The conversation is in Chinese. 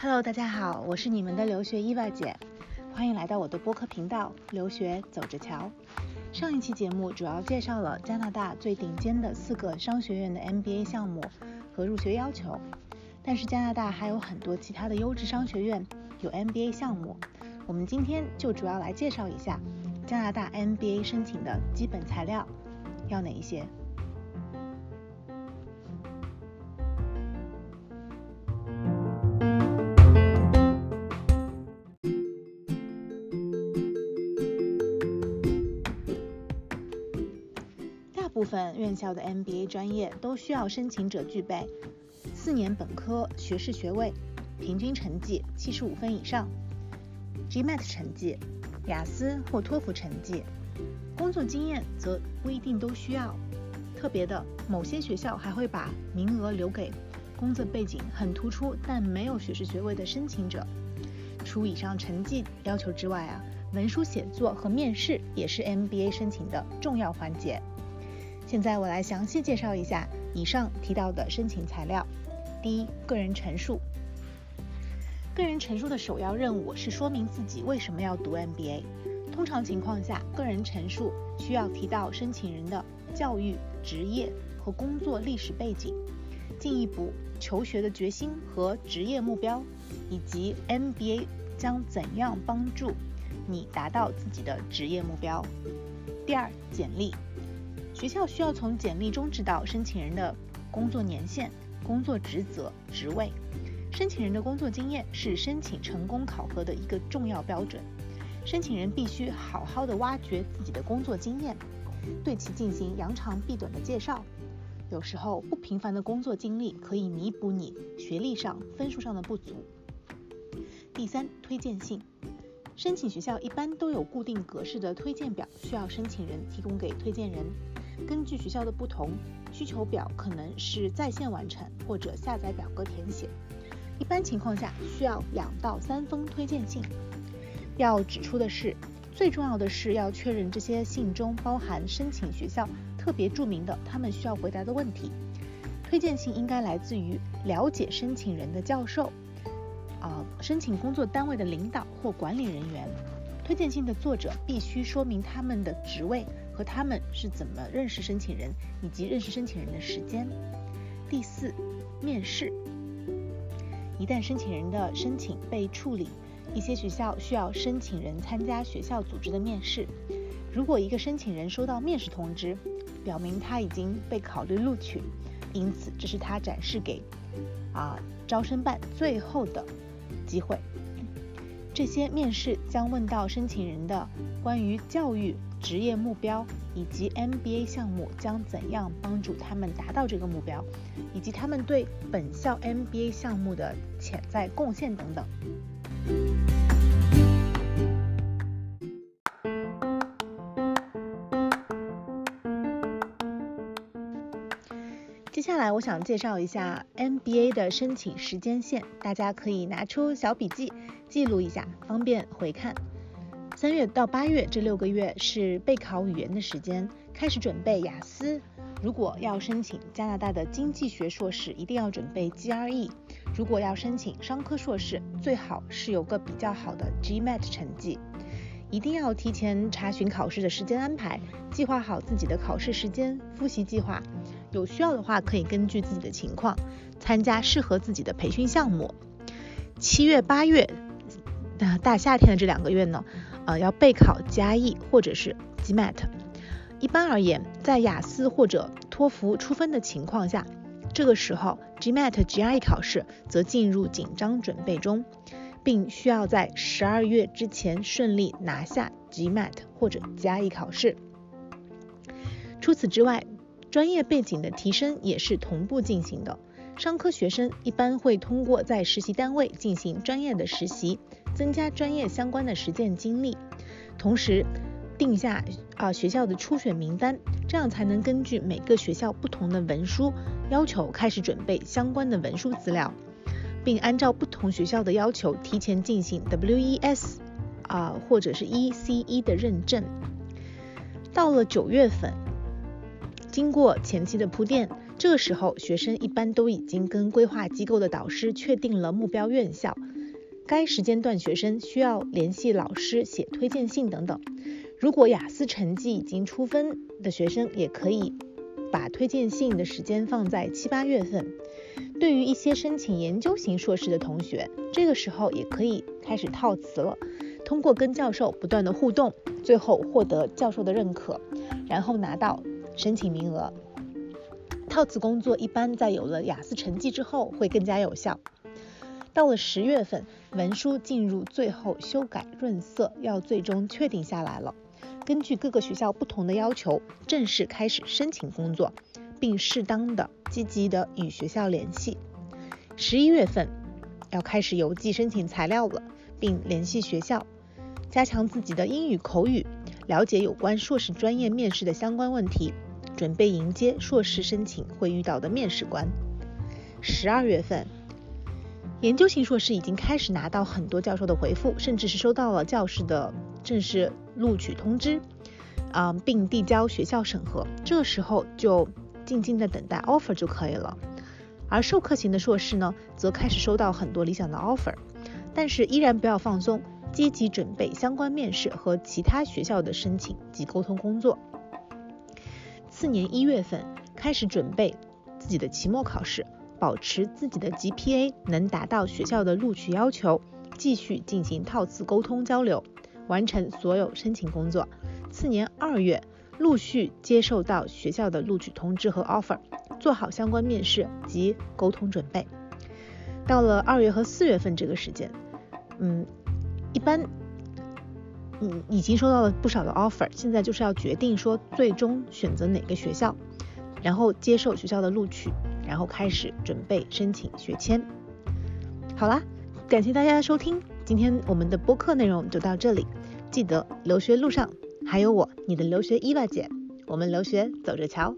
Hello，大家好，我是你们的留学伊娃姐，欢迎来到我的播客频道《留学走着瞧》。上一期节目主要介绍了加拿大最顶尖的四个商学院的 MBA 项目和入学要求，但是加拿大还有很多其他的优质商学院有 MBA 项目，我们今天就主要来介绍一下加拿大 MBA 申请的基本材料要哪一些。部分院校的 MBA 专业都需要申请者具备四年本科学士学位，平均成绩七十五分以上，GMAT 成绩，雅思或托福成绩。工作经验则不一定都需要。特别的，某些学校还会把名额留给工作背景很突出但没有学士学位的申请者。除以上成绩要求之外啊，文书写作和面试也是 MBA 申请的重要环节。现在我来详细介绍一下以上提到的申请材料。第一，个人陈述。个人陈述的首要任务是说明自己为什么要读 MBA。通常情况下，个人陈述需要提到申请人的教育、职业和工作历史背景，进一步求学的决心和职业目标，以及 MBA 将怎样帮助你达到自己的职业目标。第二，简历。学校需要从简历中知道申请人的工作年限、工作职责、职位。申请人的工作经验是申请成功考核的一个重要标准。申请人必须好好的挖掘自己的工作经验，对其进行扬长避短的介绍。有时候不平凡的工作经历可以弥补你学历上、分数上的不足。第三，推荐信。申请学校一般都有固定格式的推荐表，需要申请人提供给推荐人。根据学校的不同，需求表可能是在线完成或者下载表格填写。一般情况下需要两到三封推荐信。要指出的是，最重要的是要确认这些信中包含申请学校特别注明的他们需要回答的问题。推荐信应该来自于了解申请人的教授、啊申请工作单位的领导或管理人员。推荐信的作者必须说明他们的职位。和他们是怎么认识申请人，以及认识申请人的时间。第四，面试。一旦申请人的申请被处理，一些学校需要申请人参加学校组织的面试。如果一个申请人收到面试通知，表明他已经被考虑录取，因此这是他展示给啊招生办最后的机会。这些面试将问到申请人的关于教育。职业目标以及 MBA 项目将怎样帮助他们达到这个目标，以及他们对本校 MBA 项目的潜在贡献等等。下来我想介绍一下 MBA 的申请时间线，大家可以拿出小笔记记录一下，方便回看。三月到八月这六个月是备考语言的时间，开始准备雅思。如果要申请加拿大的经济学硕士，一定要准备 GRE。如果要申请商科硕士，最好是有个比较好的 GMAT 成绩。一定要提前查询考试的时间安排，计划好自己的考试时间、复习计划。有需要的话，可以根据自己的情况参加适合自己的培训项目。七月、八月，大大夏天的这两个月呢？呃，要备考加 E 或者是 GMAT。一般而言，在雅思或者托福出分的情况下，这个时候 GMAT、GRE 考试则进入紧张准备中，并需要在十二月之前顺利拿下 GMAT 或者 GRE 考试。除此之外，专业背景的提升也是同步进行的。商科学生一般会通过在实习单位进行专业的实习。增加专业相关的实践经历，同时定下啊学校的初选名单，这样才能根据每个学校不同的文书要求开始准备相关的文书资料，并按照不同学校的要求提前进行 WES 啊或者是 ECE 的认证。到了九月份，经过前期的铺垫，这个时候学生一般都已经跟规划机构的导师确定了目标院校。该时间段学生需要联系老师、写推荐信等等。如果雅思成绩已经出分的学生，也可以把推荐信的时间放在七八月份。对于一些申请研究型硕士的同学，这个时候也可以开始套词了。通过跟教授不断的互动，最后获得教授的认可，然后拿到。申请名额，套词工作一般在有了雅思成绩之后会更加有效。到了十月份，文书进入最后修改润色，要最终确定下来了。根据各个学校不同的要求，正式开始申请工作，并适当的积极的与学校联系。十一月份要开始邮寄申请材料了，并联系学校，加强自己的英语口语，了解有关硕士专业面试的相关问题。准备迎接硕士申请会遇到的面试官。十二月份，研究型硕士已经开始拿到很多教授的回复，甚至是收到了教师的正式录取通知，啊，并递交学校审核。这时候就静静的等待 offer 就可以了。而授课型的硕士呢，则开始收到很多理想的 offer，但是依然不要放松，积极准备相关面试和其他学校的申请及沟通工作。次年一月份开始准备自己的期末考试，保持自己的 GPA 能达到学校的录取要求，继续进行套词沟通交流，完成所有申请工作。次年二月陆续接受到学校的录取通知和 offer，做好相关面试及沟通准备。到了二月和四月份这个时间，嗯，一般。嗯，已经收到了不少的 offer，现在就是要决定说最终选择哪个学校，然后接受学校的录取，然后开始准备申请学签。好啦，感谢大家的收听，今天我们的播客内容就到这里。记得留学路上还有我，你的留学伊娃姐，我们留学走着瞧。